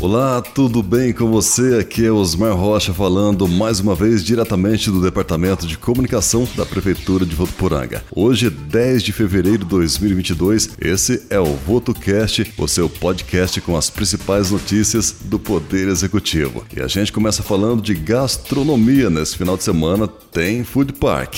Olá, tudo bem com você? Aqui é Osmar Rocha falando mais uma vez diretamente do Departamento de Comunicação da Prefeitura de Votuporanga. Hoje é 10 de fevereiro de 2022. Esse é o VotoCast, o seu podcast com as principais notícias do Poder Executivo. E a gente começa falando de gastronomia. Nesse final de semana tem Food Park.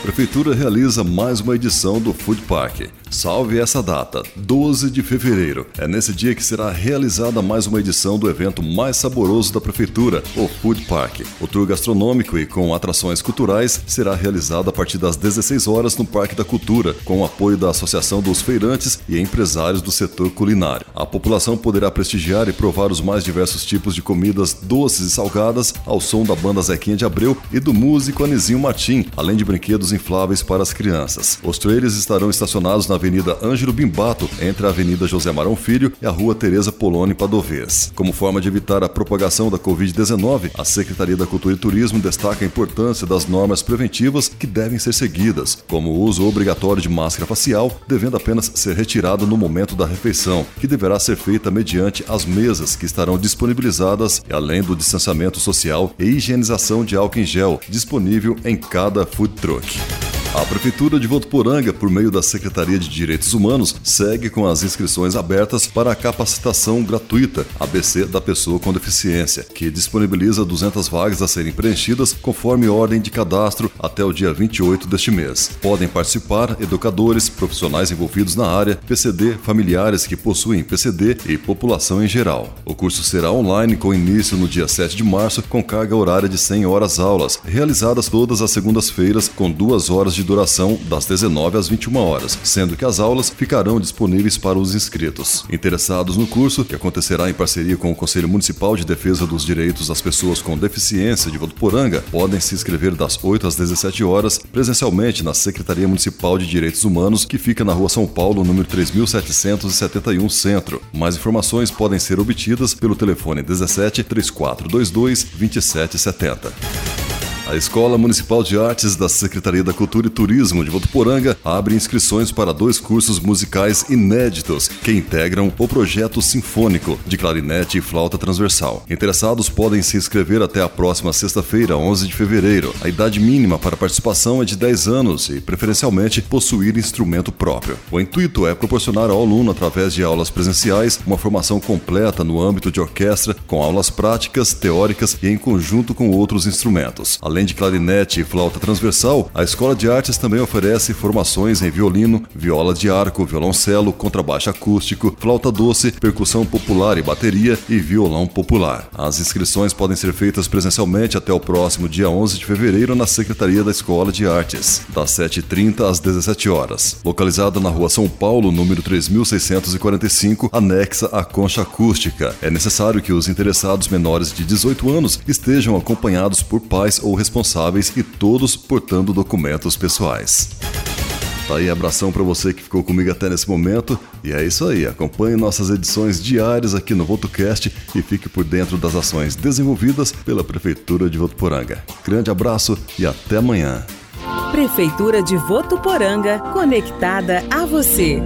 Prefeitura realiza mais uma edição do Food Park. Salve essa data, 12 de fevereiro. É nesse dia que será realizada mais uma edição do evento mais saboroso da Prefeitura, o Food Park. O tour gastronômico e com atrações culturais será realizado a partir das 16 horas no Parque da Cultura, com o apoio da Associação dos Feirantes e empresários do setor culinário. A população poderá prestigiar e provar os mais diversos tipos de comidas doces e salgadas ao som da banda Zequinha de Abreu e do músico Anizinho Martim, além de brinquedos infláveis para as crianças. Os trailers estarão estacionados na Avenida Ângelo Bimbato, entre a Avenida José Marão Filho e a Rua Tereza Poloni Padovês. Como forma de evitar a propagação da Covid-19, a Secretaria da Cultura e Turismo destaca a importância das normas preventivas que devem ser seguidas, como o uso obrigatório de máscara facial, devendo apenas ser retirado no momento da refeição, que deverá ser feita mediante as mesas que estarão disponibilizadas, além do distanciamento social e higienização de álcool em gel disponível em cada food truck. A Prefeitura de Votuporanga, por meio da Secretaria de Direitos Humanos, segue com as inscrições abertas para a capacitação gratuita ABC da pessoa com deficiência, que disponibiliza 200 vagas a serem preenchidas conforme ordem de cadastro até o dia 28 deste mês. Podem participar educadores, profissionais envolvidos na área, PCD, familiares que possuem PCD e população em geral. O curso será online com início no dia 7 de março, com carga horária de 100 horas aulas, realizadas todas as segundas-feiras com duas horas de duração das 19 às 21 horas, sendo que as aulas ficarão disponíveis para os inscritos. Interessados no curso, que acontecerá em parceria com o Conselho Municipal de Defesa dos Direitos das Pessoas com Deficiência de Votuporanga, podem se inscrever das 8 às 17 horas presencialmente na Secretaria Municipal de Direitos Humanos, que fica na Rua São Paulo, número 3771 Centro. Mais informações podem ser obtidas pelo telefone 17 3422 2770. A Escola Municipal de Artes da Secretaria da Cultura e Turismo de Votuporanga abre inscrições para dois cursos musicais inéditos que integram o projeto sinfônico de clarinete e flauta transversal. Interessados podem se inscrever até a próxima sexta-feira, 11 de fevereiro. A idade mínima para participação é de 10 anos e, preferencialmente, possuir instrumento próprio. O intuito é proporcionar ao aluno, através de aulas presenciais, uma formação completa no âmbito de orquestra, com aulas práticas, teóricas e em conjunto com outros instrumentos. Além de clarinete e flauta transversal, a Escola de Artes também oferece formações em violino, viola de arco, violoncelo, contrabaixo acústico, flauta doce, percussão popular e bateria e violão popular. As inscrições podem ser feitas presencialmente até o próximo dia 11 de fevereiro na Secretaria da Escola de Artes, das 7h30 às 17 horas. Localizada na Rua São Paulo, número 3645, anexa à concha acústica. É necessário que os interessados menores de 18 anos estejam acompanhados por pais ou responsáveis e todos portando documentos pessoais. Tá aí, abração para você que ficou comigo até nesse momento. E é isso aí, acompanhe nossas edições diárias aqui no VotoCast e fique por dentro das ações desenvolvidas pela Prefeitura de Votuporanga. Grande abraço e até amanhã. Prefeitura de Votuporanga, conectada a você.